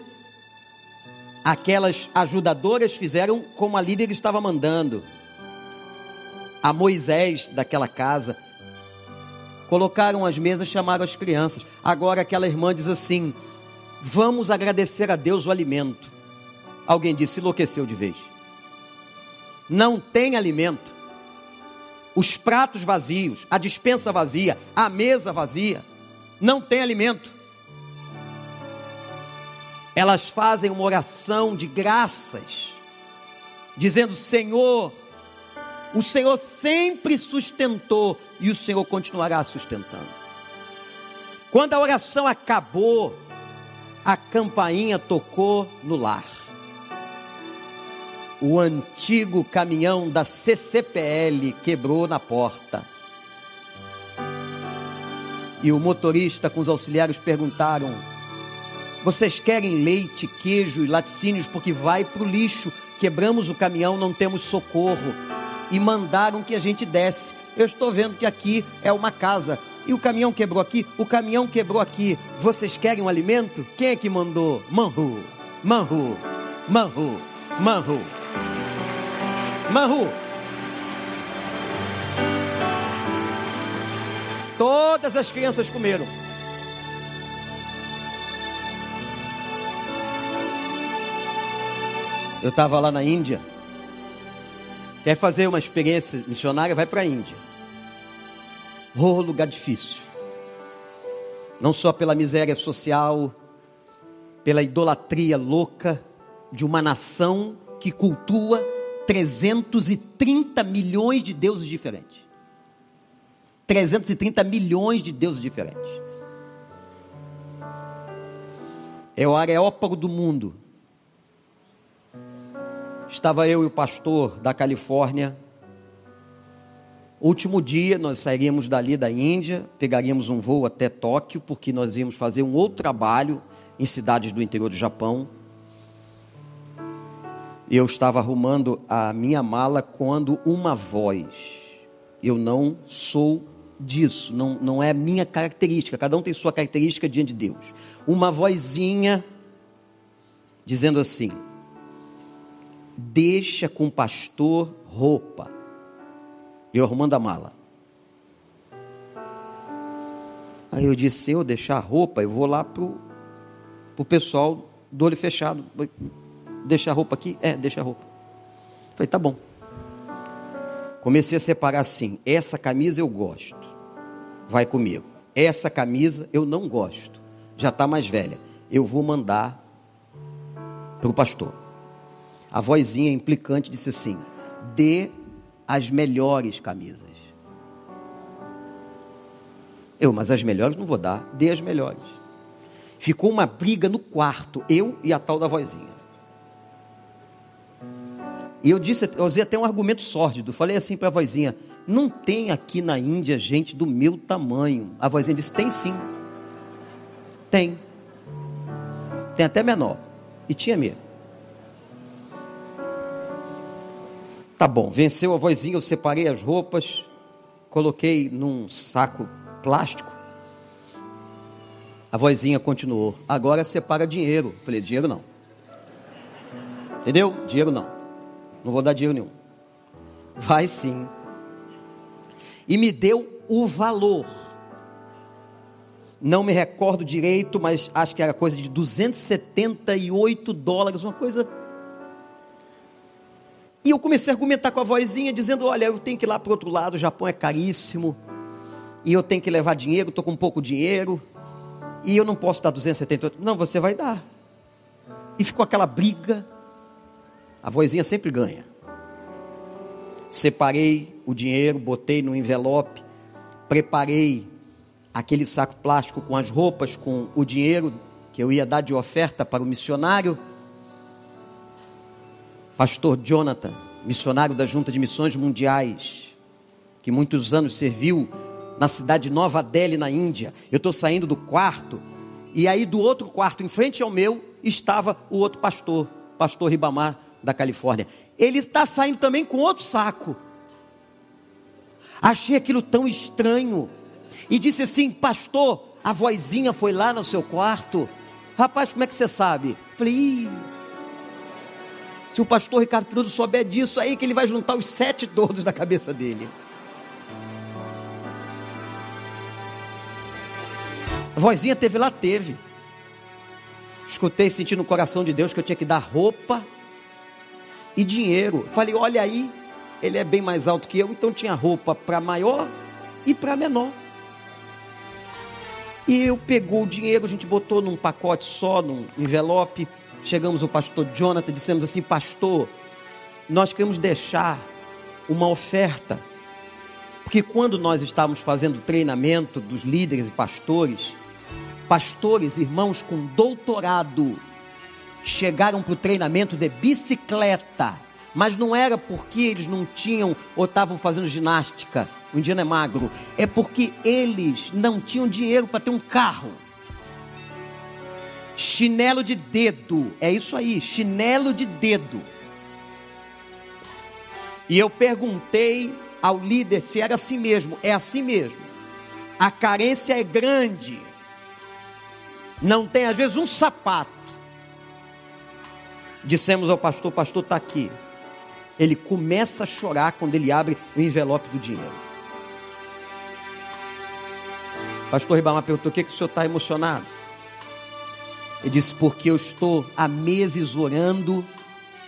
Speaker 2: aquelas ajudadoras fizeram como a líder estava mandando a Moisés daquela casa. Colocaram as mesas, chamaram as crianças. Agora aquela irmã diz assim: Vamos agradecer a Deus o alimento. Alguém disse: enlouqueceu de vez. Não tem alimento. Os pratos vazios, a dispensa vazia, a mesa vazia. Não tem alimento. Elas fazem uma oração de graças, dizendo: Senhor, o Senhor sempre sustentou e o Senhor continuará sustentando. Quando a oração acabou, a campainha tocou no lar. O antigo caminhão da CCPL quebrou na porta. E o motorista com os auxiliares perguntaram: Vocês querem leite, queijo e laticínios porque vai para o lixo? Quebramos o caminhão, não temos socorro e mandaram que a gente desse. Eu estou vendo que aqui é uma casa. E o caminhão quebrou aqui, o caminhão quebrou aqui. Vocês querem um alimento? Quem é que mandou? Manhu, Manhu, Manhu, Manhu. Manhu. Todas as crianças comeram. Eu estava lá na Índia Quer fazer uma experiência missionária? Vai para a Índia. Oh, lugar difícil. Não só pela miséria social, pela idolatria louca de uma nação que cultua 330 milhões de deuses diferentes. 330 milhões de deuses diferentes. É o areópago do mundo Estava eu e o pastor da Califórnia. Último dia, nós sairíamos dali da Índia, pegaríamos um voo até Tóquio, porque nós íamos fazer um outro trabalho em cidades do interior do Japão. Eu estava arrumando a minha mala quando uma voz Eu não sou disso, não, não é minha característica. Cada um tem sua característica diante de Deus. Uma vozinha dizendo assim: Deixa com o pastor roupa. Eu arrumando a mala. Aí eu disse: se eu deixar a roupa, eu vou lá pro, pro pessoal do olho fechado. Deixa a roupa aqui? É, deixa a roupa. Falei, tá bom. Comecei a separar assim: essa camisa eu gosto, vai comigo. Essa camisa eu não gosto, já está mais velha. Eu vou mandar para o pastor. A vozinha implicante disse assim: dê as melhores camisas. Eu, mas as melhores não vou dar, dê as melhores. Ficou uma briga no quarto, eu e a tal da vozinha. E eu disse, eu usei até um argumento sórdido. Falei assim para a vozinha: não tem aqui na Índia gente do meu tamanho. A vozinha disse: tem sim. Tem. Tem até menor. E tinha mesmo. Tá bom, venceu a vozinha, eu separei as roupas, coloquei num saco plástico. A vozinha continuou. Agora separa dinheiro. Falei, dinheiro não. Entendeu? Dinheiro não. Não vou dar dinheiro nenhum. Vai sim. E me deu o valor. Não me recordo direito, mas acho que era coisa de 278 dólares, uma coisa e eu comecei a argumentar com a vozinha, dizendo: Olha, eu tenho que ir lá para o outro lado, o Japão é caríssimo, e eu tenho que levar dinheiro, estou com pouco dinheiro, e eu não posso dar 278. Não, você vai dar. E ficou aquela briga. A vozinha sempre ganha. Separei o dinheiro, botei no envelope, preparei aquele saco plástico com as roupas, com o dinheiro que eu ia dar de oferta para o missionário pastor Jonathan, missionário da Junta de Missões Mundiais, que muitos anos serviu na cidade de Nova Delhi, na Índia. Eu estou saindo do quarto, e aí do outro quarto, em frente ao meu, estava o outro pastor, pastor Ribamar, da Califórnia. Ele está saindo também com outro saco. Achei aquilo tão estranho. E disse assim: Pastor, a vozinha foi lá no seu quarto. Rapaz, como é que você sabe? Falei, Ih, se o pastor Ricardo Perudo souber disso, aí que ele vai juntar os sete todos da cabeça dele. A vozinha teve lá, teve. Escutei, senti no coração de Deus que eu tinha que dar roupa e dinheiro. Falei, olha aí, ele é bem mais alto que eu, então tinha roupa para maior e para menor. E eu pegou o dinheiro, a gente botou num pacote só, num envelope, chegamos o pastor Jonathan, dissemos assim: Pastor, nós queremos deixar uma oferta, porque quando nós estávamos fazendo treinamento dos líderes e pastores, pastores, irmãos com doutorado, chegaram para o treinamento de bicicleta, mas não era porque eles não tinham ou estavam fazendo ginástica, o indiano é magro, é porque eles não tinham dinheiro para ter um carro. Chinelo de dedo, é isso aí, chinelo de dedo. E eu perguntei ao líder se era assim mesmo, é assim mesmo. A carência é grande. Não tem às vezes um sapato. Dissemos ao pastor, pastor está aqui. Ele começa a chorar quando ele abre o envelope do dinheiro. Pastor Ribamar perguntou: o que, que o senhor está emocionado? Ele disse: Porque eu estou há meses orando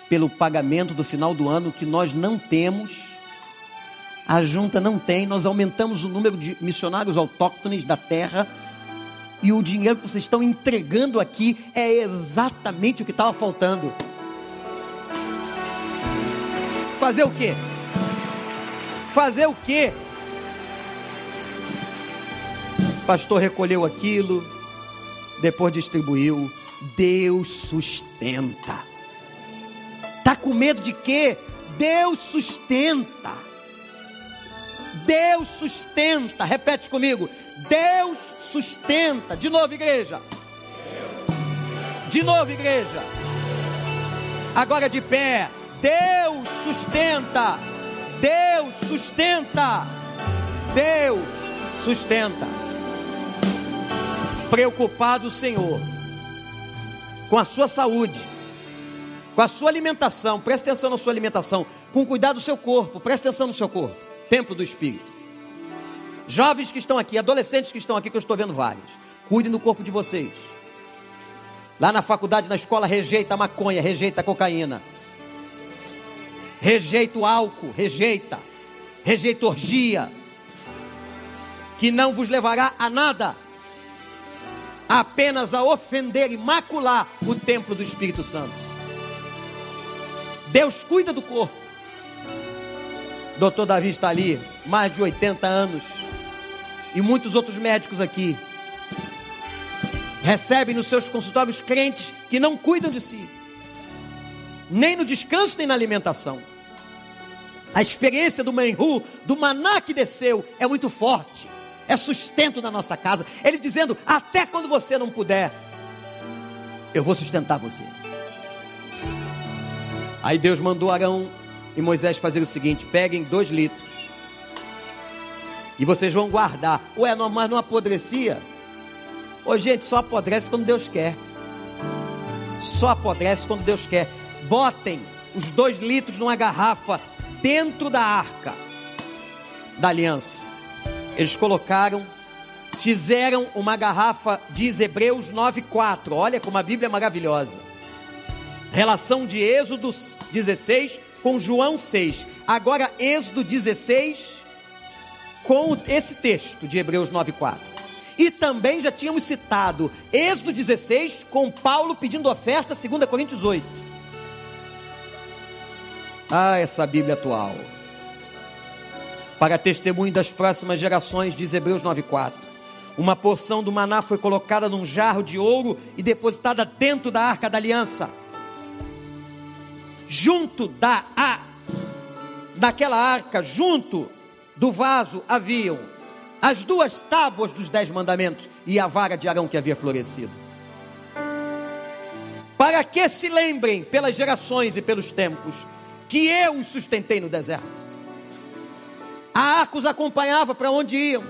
Speaker 2: pelo pagamento do final do ano que nós não temos, a junta não tem, nós aumentamos o número de missionários autóctones da terra. E o dinheiro que vocês estão entregando aqui é exatamente o que estava faltando. Fazer o quê? Fazer o quê? O pastor recolheu aquilo, depois distribuiu. Deus sustenta. Tá com medo de quê? Deus sustenta. Deus sustenta. Repete comigo. Deus sustenta. De novo, igreja. De novo, igreja. Agora de pé. Deus sustenta. Deus sustenta. Deus sustenta. Preocupado o Senhor com a sua saúde, com a sua alimentação, preste atenção na sua alimentação, com cuidado do seu corpo, preste atenção no seu corpo, templo do Espírito. Jovens que estão aqui, adolescentes que estão aqui, que eu estou vendo vários, cuidem do corpo de vocês. Lá na faculdade, na escola, rejeita a maconha, rejeita a cocaína, rejeita o álcool, rejeita, rejeita orgia, que não vos levará a nada, apenas a ofender e macular o templo do Espírito Santo. Deus cuida do corpo. Doutor Davi está ali, mais de 80 anos, e muitos outros médicos aqui recebem nos seus consultórios crentes que não cuidam de si, nem no descanso, nem na alimentação. A experiência do Menhu, do maná que desceu, é muito forte, é sustento na nossa casa. Ele dizendo: até quando você não puder, eu vou sustentar você. Aí Deus mandou Arão e Moisés fazer o seguinte: peguem dois litros e vocês vão guardar. Ué, mas não apodrecia? Ô gente, só apodrece quando Deus quer. Só apodrece quando Deus quer. Botem os dois litros numa garrafa dentro da arca da aliança. Eles colocaram, fizeram uma garrafa, diz Hebreus 9,4. Olha como a Bíblia é maravilhosa. Relação de Êxodo 16 com João 6. Agora, Êxodo 16 com esse texto de Hebreus 9,4. E também já tínhamos citado Êxodo 16 com Paulo pedindo oferta, 2 Coríntios 8. Ah, essa Bíblia atual. Para testemunho das próximas gerações, diz Hebreus 9,4. Uma porção do maná foi colocada num jarro de ouro e depositada dentro da arca da aliança. Junto da a, naquela arca, junto do vaso haviam as duas tábuas dos dez mandamentos e a vara de Arão que havia florescido. Para que se lembrem pelas gerações e pelos tempos que eu os sustentei no deserto. A arca os acompanhava para onde iam.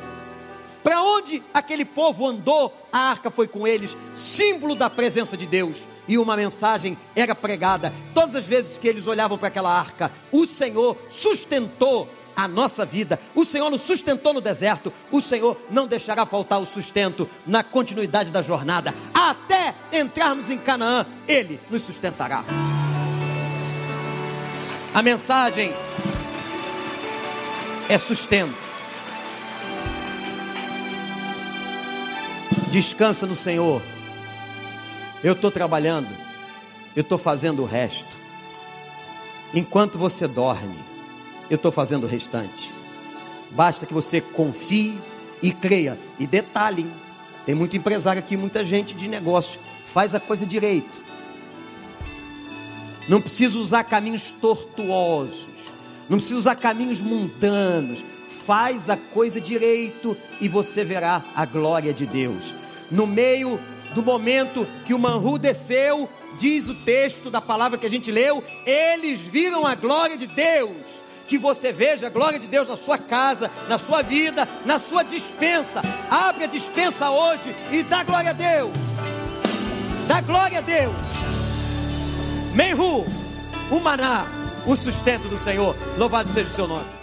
Speaker 2: Para onde aquele povo andou, a arca foi com eles, símbolo da presença de Deus. E uma mensagem era pregada. Todas as vezes que eles olhavam para aquela arca, o Senhor sustentou a nossa vida. O Senhor nos sustentou no deserto. O Senhor não deixará faltar o sustento na continuidade da jornada. Até entrarmos em Canaã, Ele nos sustentará. A mensagem é sustento. Descansa no Senhor. Eu estou trabalhando, eu estou fazendo o resto. Enquanto você dorme, eu estou fazendo o restante. Basta que você confie e creia. E detalhe, tem muito empresário aqui, muita gente de negócio, faz a coisa direito. Não precisa usar caminhos tortuosos, não precisa usar caminhos mundanos. Faz a coisa direito e você verá a glória de Deus. No meio do momento que o Manru desceu, diz o texto da palavra que a gente leu, eles viram a glória de Deus que você veja a glória de Deus na sua casa, na sua vida, na sua dispensa. Abre a dispensa hoje e dá glória a Deus. Dá glória a Deus. Menhu, o maná, o sustento do Senhor. Louvado seja o seu nome.